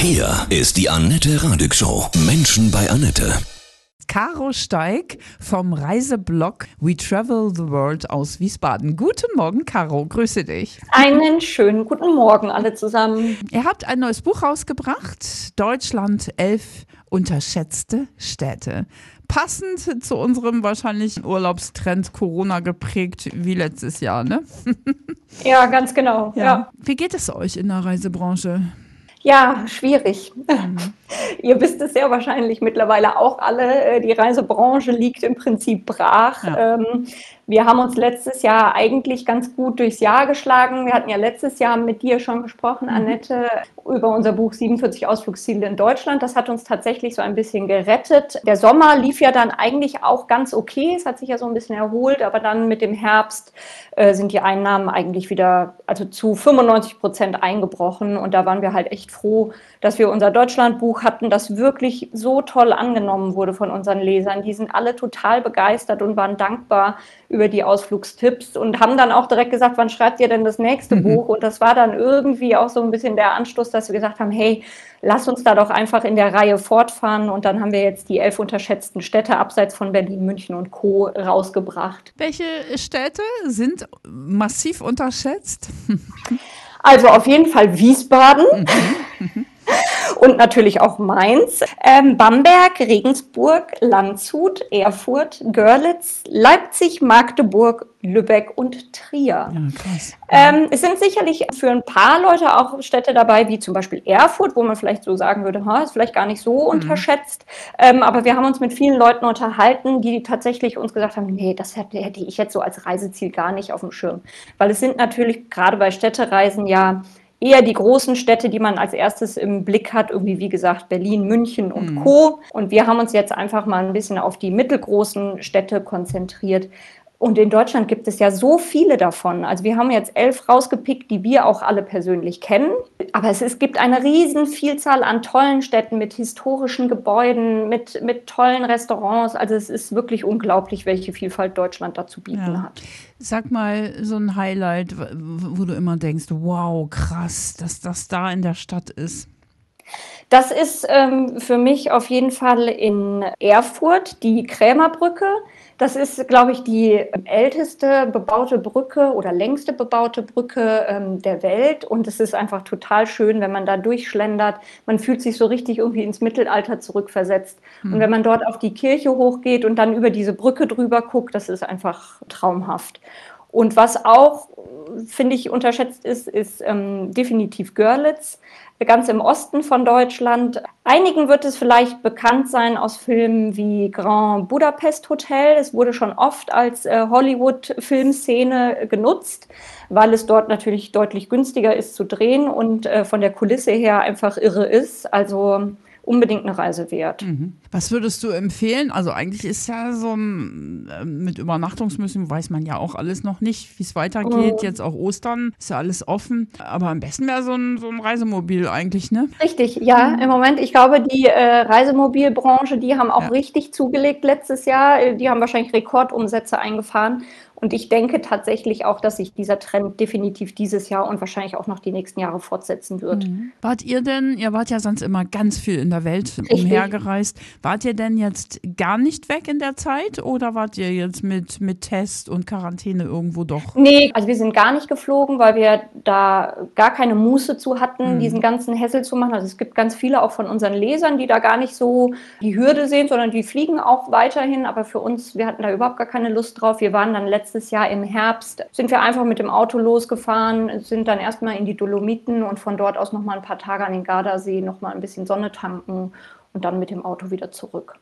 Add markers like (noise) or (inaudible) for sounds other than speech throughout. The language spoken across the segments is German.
Hier ist die Annette Radig Show. Menschen bei Annette. Caro Steig vom Reiseblog We Travel the World aus Wiesbaden. Guten Morgen, Caro. Grüße dich. Einen schönen guten Morgen alle zusammen. Ihr habt ein neues Buch rausgebracht. Deutschland elf unterschätzte Städte. Passend zu unserem wahrscheinlich Urlaubstrend Corona geprägt wie letztes Jahr, ne? (laughs) Ja, ganz genau. Ja. ja. Wie geht es euch in der Reisebranche? Ja, schwierig. (laughs) Ihr wisst es sehr wahrscheinlich mittlerweile auch alle. Äh, die Reisebranche liegt im Prinzip brach. Ja. Wir haben uns letztes Jahr eigentlich ganz gut durchs Jahr geschlagen. Wir hatten ja letztes Jahr mit dir schon gesprochen, mhm. Annette, über unser Buch 47 Ausflugsziele in Deutschland. Das hat uns tatsächlich so ein bisschen gerettet. Der Sommer lief ja dann eigentlich auch ganz okay. Es hat sich ja so ein bisschen erholt, aber dann mit dem Herbst äh, sind die Einnahmen eigentlich wieder, also zu 95 Prozent eingebrochen. Und da waren wir halt echt froh, dass wir unser Deutschlandbuch hatten, das wirklich so toll angenommen wurde von unseren Lesern. Die sind alle total begeistert und waren dankbar über die Ausflugstipps und haben dann auch direkt gesagt, wann schreibt ihr denn das nächste mhm. Buch? Und das war dann irgendwie auch so ein bisschen der Anstoß, dass wir gesagt haben, hey, lass uns da doch einfach in der Reihe fortfahren. Und dann haben wir jetzt die elf unterschätzten Städte abseits von Berlin, München und Co. rausgebracht. Welche Städte sind massiv unterschätzt? Also auf jeden Fall Wiesbaden. Mhm. Und natürlich auch Mainz, ähm, Bamberg, Regensburg, Landshut, Erfurt, Görlitz, Leipzig, Magdeburg, Lübeck und Trier. Ja, ähm, es sind sicherlich für ein paar Leute auch Städte dabei, wie zum Beispiel Erfurt, wo man vielleicht so sagen würde, ha, ist vielleicht gar nicht so mhm. unterschätzt. Ähm, aber wir haben uns mit vielen Leuten unterhalten, die tatsächlich uns gesagt haben, nee, das hätte, hätte ich jetzt so als Reiseziel gar nicht auf dem Schirm. Weil es sind natürlich gerade bei Städtereisen ja eher die großen Städte, die man als erstes im Blick hat, irgendwie wie gesagt Berlin, München und mhm. Co. Und wir haben uns jetzt einfach mal ein bisschen auf die mittelgroßen Städte konzentriert. Und in Deutschland gibt es ja so viele davon. Also wir haben jetzt elf rausgepickt, die wir auch alle persönlich kennen. Aber es, es gibt eine riesen Vielzahl an tollen Städten mit historischen Gebäuden, mit, mit tollen Restaurants. Also es ist wirklich unglaublich, welche Vielfalt Deutschland dazu bieten ja. hat. Sag mal so ein Highlight, wo du immer denkst, wow, krass, dass das da in der Stadt ist. Das ist ähm, für mich auf jeden Fall in Erfurt die Krämerbrücke. Das ist, glaube ich, die älteste bebaute Brücke oder längste bebaute Brücke ähm, der Welt. Und es ist einfach total schön, wenn man da durchschlendert. Man fühlt sich so richtig irgendwie ins Mittelalter zurückversetzt. Mhm. Und wenn man dort auf die Kirche hochgeht und dann über diese Brücke drüber guckt, das ist einfach traumhaft. Und was auch, finde ich, unterschätzt ist, ist ähm, definitiv Görlitz ganz im Osten von Deutschland. Einigen wird es vielleicht bekannt sein aus Filmen wie Grand Budapest Hotel. Es wurde schon oft als äh, Hollywood-Filmszene genutzt, weil es dort natürlich deutlich günstiger ist zu drehen und äh, von der Kulisse her einfach irre ist. Also unbedingt eine Reise wert. Mhm. Was würdest du empfehlen? Also eigentlich ist ja so äh, mit Übernachtungsmüssen weiß man ja auch alles noch nicht, wie es weitergeht. Oh. Jetzt auch Ostern ist ja alles offen. Aber am besten wäre so ein, so ein Reisemobil eigentlich, ne? Richtig, ja. Mhm. Im Moment, ich glaube, die äh, Reisemobilbranche, die haben auch ja. richtig zugelegt letztes Jahr. Die haben wahrscheinlich Rekordumsätze eingefahren. Und ich denke tatsächlich auch, dass sich dieser Trend definitiv dieses Jahr und wahrscheinlich auch noch die nächsten Jahre fortsetzen wird. Mhm. Wart ihr denn, ihr wart ja sonst immer ganz viel in der Welt Richtig. umhergereist, wart ihr denn jetzt gar nicht weg in der Zeit oder wart ihr jetzt mit, mit Test und Quarantäne irgendwo doch? Nee, also wir sind gar nicht geflogen, weil wir da gar keine Muße zu hatten, mhm. diesen ganzen Hessel zu machen. Also es gibt ganz viele auch von unseren Lesern, die da gar nicht so die Hürde sehen, sondern die fliegen auch weiterhin. Aber für uns, wir hatten da überhaupt gar keine Lust drauf. Wir waren dann letztes letztes Jahr im Herbst sind wir einfach mit dem Auto losgefahren, sind dann erstmal in die Dolomiten und von dort aus nochmal ein paar Tage an den Gardasee, nochmal ein bisschen Sonne tanken und dann mit dem Auto wieder zurück.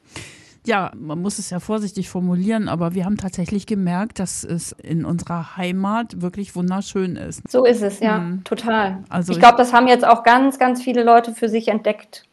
Ja, man muss es ja vorsichtig formulieren, aber wir haben tatsächlich gemerkt, dass es in unserer Heimat wirklich wunderschön ist. So ist es, ja, mhm. total. Also ich glaube, das haben jetzt auch ganz, ganz viele Leute für sich entdeckt.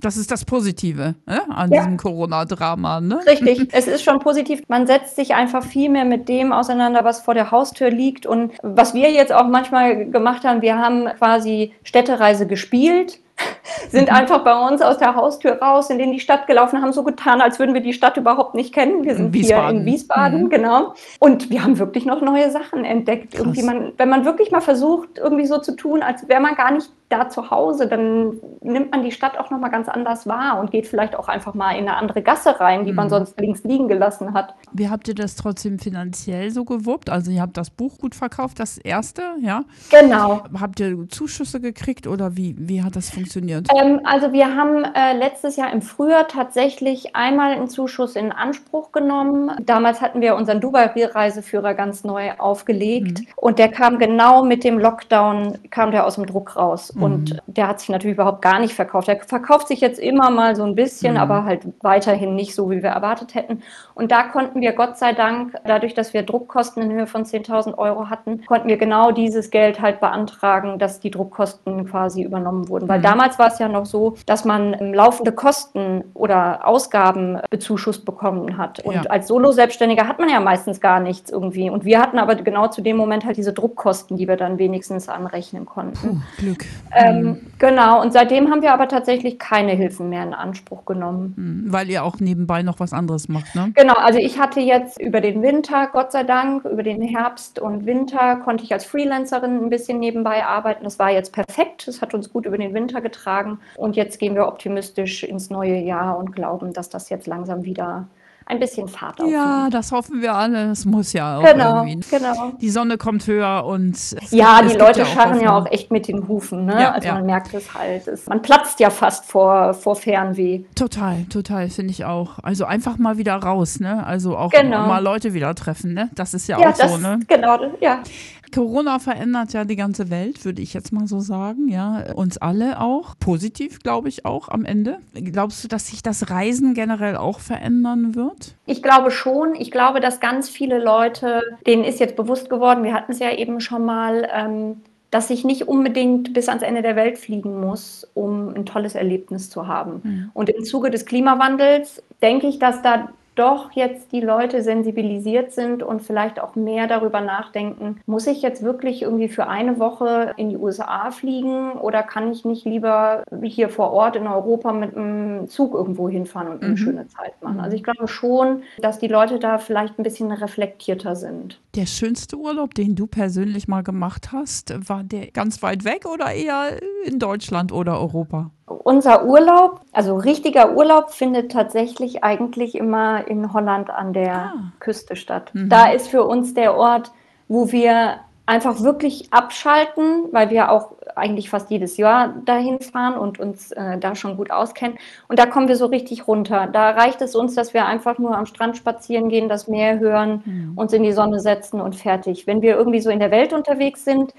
Das ist das Positive ne? an ja. diesem Corona-Drama. Ne? Richtig, (laughs) es ist schon positiv. Man setzt sich einfach viel mehr mit dem auseinander, was vor der Haustür liegt. Und was wir jetzt auch manchmal gemacht haben, wir haben quasi Städtereise gespielt (laughs) sind einfach bei uns aus der Haustür raus, in die Stadt gelaufen, haben so getan, als würden wir die Stadt überhaupt nicht kennen. Wir sind hier in Wiesbaden, mhm. genau. Und wir haben wirklich noch neue Sachen entdeckt. Irgendwie man, wenn man wirklich mal versucht, irgendwie so zu tun, als wäre man gar nicht da zu Hause, dann nimmt man die Stadt auch nochmal ganz anders wahr und geht vielleicht auch einfach mal in eine andere Gasse rein, die mhm. man sonst links liegen gelassen hat. Wie habt ihr das trotzdem finanziell so gewuppt? Also ihr habt das Buch gut verkauft, das erste, ja? Genau. Habt ihr Zuschüsse gekriegt oder wie, wie hat das funktioniert? Ähm, also wir haben äh, letztes Jahr im Frühjahr tatsächlich einmal einen Zuschuss in Anspruch genommen. Damals hatten wir unseren Dubai-Reiseführer ganz neu aufgelegt mhm. und der kam genau mit dem Lockdown, kam der aus dem Druck raus. Mhm. Und der hat sich natürlich überhaupt gar nicht verkauft. Der verkauft sich jetzt immer mal so ein bisschen, mhm. aber halt weiterhin nicht so, wie wir erwartet hätten. Und da konnten wir Gott sei Dank, dadurch, dass wir Druckkosten in Höhe von 10.000 Euro hatten, konnten wir genau dieses Geld halt beantragen, dass die Druckkosten quasi übernommen wurden. Weil mhm. Damals war es ja noch so, dass man laufende Kosten oder Ausgaben bezuschusst bekommen hat. Und ja. als Solo-Selbstständiger hat man ja meistens gar nichts irgendwie. Und wir hatten aber genau zu dem Moment halt diese Druckkosten, die wir dann wenigstens anrechnen konnten. Puh, Glück. Ähm, mhm. Genau, und seitdem haben wir aber tatsächlich keine Hilfen mehr in Anspruch genommen. Mhm, weil ihr auch nebenbei noch was anderes macht, ne? Genau, also ich hatte jetzt über den Winter, Gott sei Dank, über den Herbst und Winter konnte ich als Freelancerin ein bisschen nebenbei arbeiten. Das war jetzt perfekt, das hat uns gut über den Winter getragen. Und jetzt gehen wir optimistisch ins neue Jahr und glauben, dass das jetzt langsam wieder ein bisschen Fahrt aufnehmen. Ja, das hoffen wir alle. Das muss ja auch genau, irgendwie. Genau. Die Sonne kommt höher und ja, die Leute ja scharren ja auch echt mit den Hufen. Ne? Ja, also ja. man merkt es halt. Es, man platzt ja fast vor, vor Fernweh. Total, total, finde ich auch. Also einfach mal wieder raus, ne? Also auch genau. mal Leute wieder treffen, ne? Das ist ja, ja auch das, so, ne? Genau, ja. Corona verändert ja die ganze Welt, würde ich jetzt mal so sagen, ja. Uns alle auch. Positiv, glaube ich, auch am Ende. Glaubst du, dass sich das Reisen generell auch verändern wird? Ich glaube schon. Ich glaube, dass ganz viele Leute, denen ist jetzt bewusst geworden, wir hatten es ja eben schon mal, ähm, dass ich nicht unbedingt bis ans Ende der Welt fliegen muss, um ein tolles Erlebnis zu haben. Mhm. Und im Zuge des Klimawandels denke ich, dass da doch jetzt die Leute sensibilisiert sind und vielleicht auch mehr darüber nachdenken, muss ich jetzt wirklich irgendwie für eine Woche in die USA fliegen oder kann ich nicht lieber hier vor Ort in Europa mit einem Zug irgendwo hinfahren und eine mhm. schöne Zeit machen? Also ich glaube schon, dass die Leute da vielleicht ein bisschen reflektierter sind. Der schönste Urlaub, den du persönlich mal gemacht hast, war der ganz weit weg oder eher in Deutschland oder Europa? unser Urlaub, also richtiger Urlaub, findet tatsächlich eigentlich immer in Holland an der ah. Küste statt. Mhm. Da ist für uns der Ort, wo wir einfach wirklich abschalten, weil wir auch eigentlich fast jedes Jahr dahin fahren und uns äh, da schon gut auskennen. Und da kommen wir so richtig runter. Da reicht es uns, dass wir einfach nur am Strand spazieren gehen, das Meer hören, mhm. uns in die Sonne setzen und fertig. Wenn wir irgendwie so in der Welt unterwegs sind,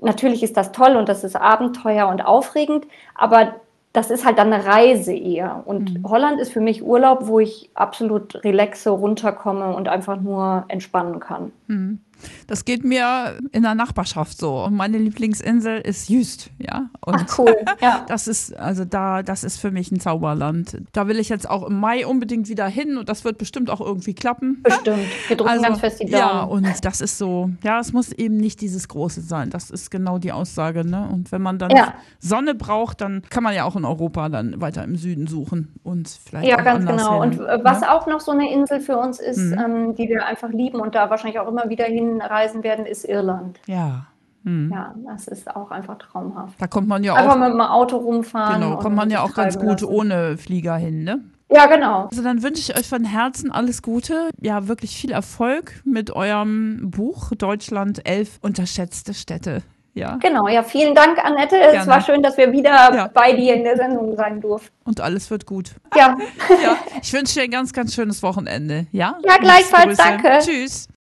natürlich ist das toll und das ist Abenteuer und aufregend, aber das ist halt dann eine Reise eher. Und mhm. Holland ist für mich Urlaub, wo ich absolut relaxe, runterkomme und einfach nur entspannen kann. Mhm. Das geht mir in der Nachbarschaft so. Und meine Lieblingsinsel ist Jüst, ja. Und Ach, cool. (laughs) Ja. Das ist, also da, das ist für mich ein Zauberland. Da will ich jetzt auch im Mai unbedingt wieder hin und das wird bestimmt auch irgendwie klappen. Bestimmt. Wir drücken also, ganz fest die Daumen. Ja, und das ist so, ja, es muss eben nicht dieses Große sein. Das ist genau die Aussage, ne? Und wenn man dann ja. Sonne braucht, dann kann man ja auch in Europa dann weiter im Süden suchen und vielleicht Ja, ganz genau. Hin, und äh, was ja? auch noch so eine Insel für uns ist, mhm. ähm, die wir einfach lieben und da wahrscheinlich auch immer wieder hin reisen werden, ist Irland. Ja. Hm. Ja, das ist auch einfach traumhaft. Da kommt man ja einfach auch. Einfach mit dem Auto rumfahren. Genau, kommt man ja auch ganz gut lassen. ohne Flieger hin, ne? Ja, genau. Also dann wünsche ich euch von Herzen alles Gute. Ja, wirklich viel Erfolg mit eurem Buch Deutschland elf unterschätzte Städte. Ja. Genau, ja, vielen Dank, Annette. Gerne. Es war schön, dass wir wieder ja. bei dir in der Sendung sein durften. Und alles wird gut. (laughs) Ja. ja. Ich wünsche dir ein ganz, ganz schönes Wochenende. Ja, ja gleichfalls. Danke. Tschüss.